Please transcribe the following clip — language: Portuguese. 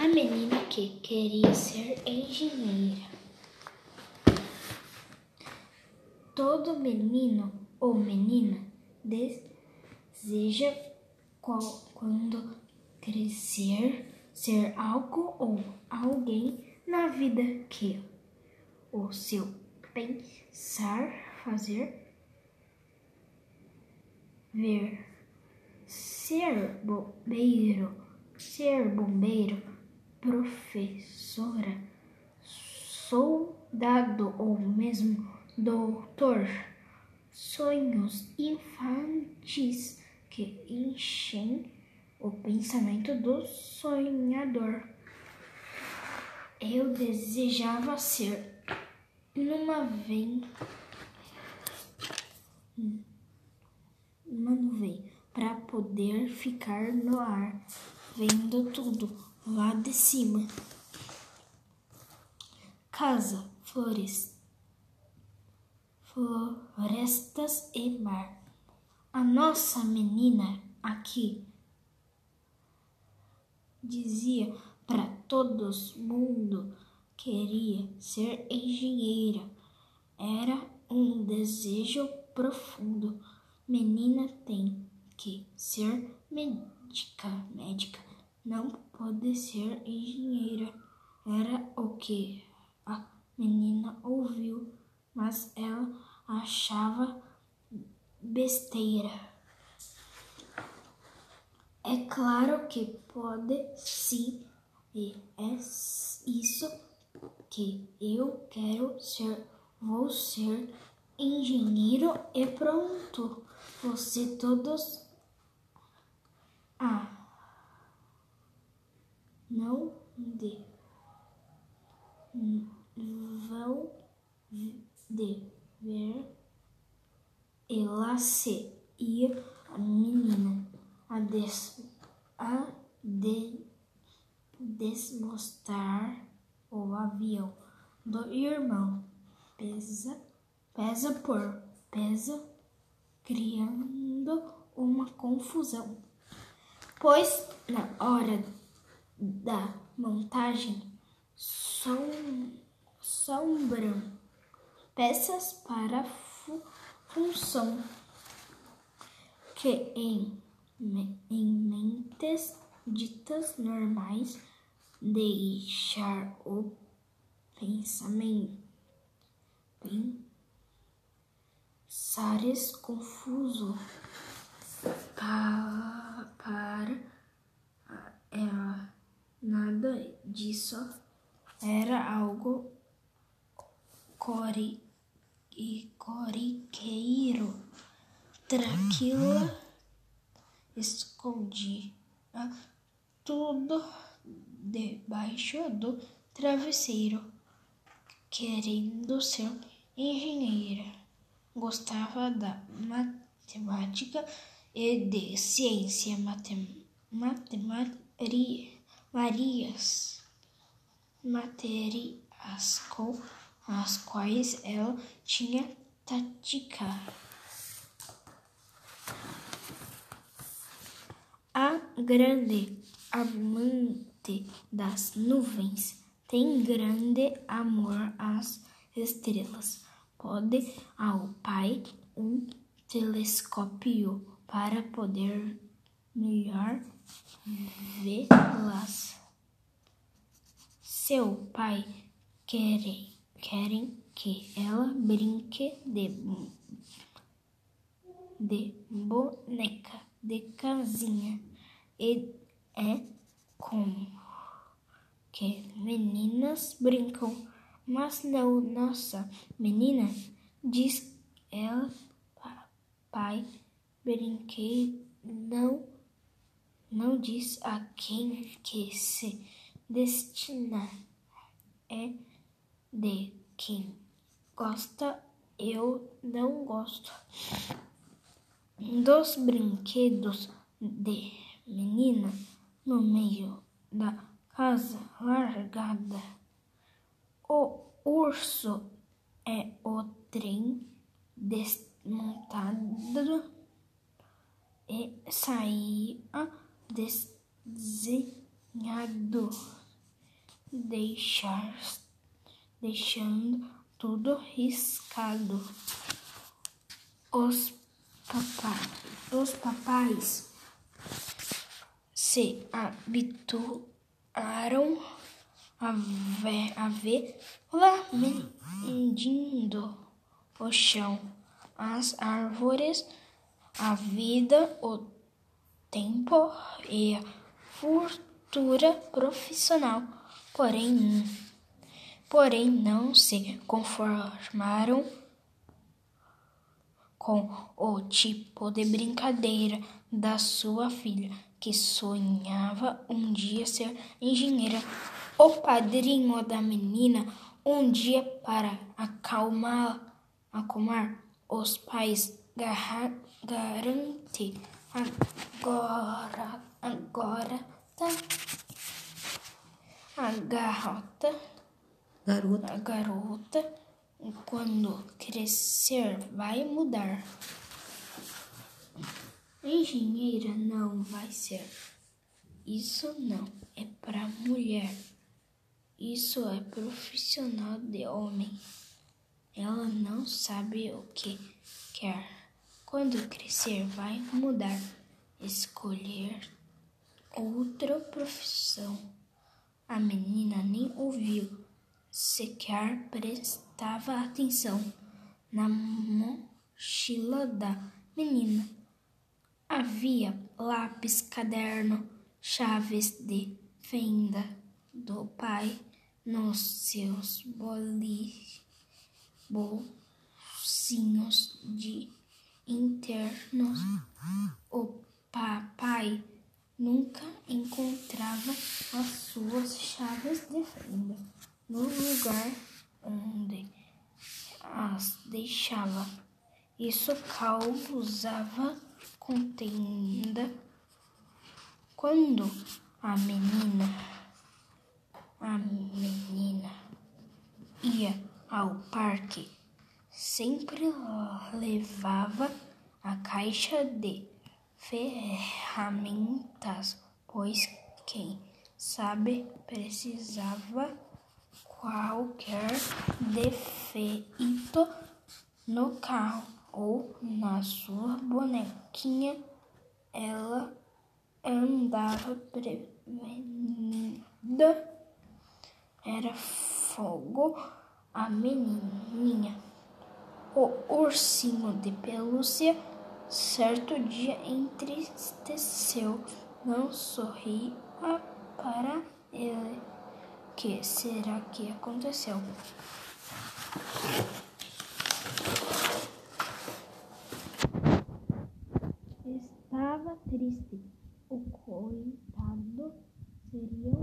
A menina que queria ser engenheira. Todo menino ou menina deseja quando crescer ser algo ou alguém na vida que o seu pensar, fazer, ver, ser bombeiro, ser bombeiro, professora, soldado ou mesmo doutor. Sonhos infantis que enchem o pensamento do sonhador. Eu desejava ser numa vem uma nuvem para poder ficar no ar, vendo tudo lá de cima. Casa, flores, florestas e mar. A nossa menina aqui dizia para todos mundo queria ser engenheira. Era um desejo profundo. Menina tem que ser médica, médica. Não pode ser engenheira. Era o que a menina ouviu, mas ela achava besteira. É claro que pode sim, e é isso que eu quero ser. Vou ser engenheiro e pronto. Você todos. Ah, não de vão de ver ela se ir a menina a, des, a de, desmostrar o avião do irmão. Pesa, pesa por pesa, criando uma confusão. Pois na hora da montagem som, sombram peças para fu, função que em em mentes ditas normais, deixar o pensamento. Pensares confuso. Para, para ela nada disso era algo core, e corriqueiro tranquila escondia tudo debaixo do travesseiro, querendo ser engenheira. Gostava da matemática e de ciência matem, materias, matérias com as quais ela tinha tática. A grande amante das nuvens tem grande amor às estrelas. Pode ao pai um telescópio para poder melhor vê-las. Seu pai querem, querem que ela brinque de, de boneca de casinha e é como que meninas brincam, mas não nossa menina diz ela pai brinquei não não diz a quem que se destina é de quem gosta eu não gosto dos brinquedos de menina no meio da casa largada. O urso é o trem desmontado e saía desenhado deixar, deixando tudo riscado. Os, papai, os papais se habituaram a ver, a ver lá medindo o chão, as árvores, a vida, o tempo e fortuna profissional. Porém, porém não se conformaram com o tipo de brincadeira da sua filha, que sonhava um dia ser engenheira. O padrinho da menina, um dia para acalmar, acalmar os pais, garante agora, agora tá a garota, garota, a garota, quando crescer vai mudar. Engenheira não vai ser. Isso não é para mulher. Isso é profissional de homem. Ela não sabe o que quer. Quando crescer, vai mudar, escolher outra profissão. A menina nem ouviu, sequer prestava atenção na mochila da menina. Havia lápis, caderno, chaves de fenda do pai nos seus bolsinhos de internos. O papai nunca encontrava as suas chaves de fenda no lugar onde as deixava. Isso causava contenda quando a menina a menina ia ao parque, sempre levava a caixa de ferramentas, pois quem sabe precisava qualquer defeito no carro ou na sua bonequinha, ela andava prevenida era fogo a menininha. O ursinho de pelúcia certo dia entristeceu, não sorria para ele. Que será que aconteceu? Estava triste. O coitado seria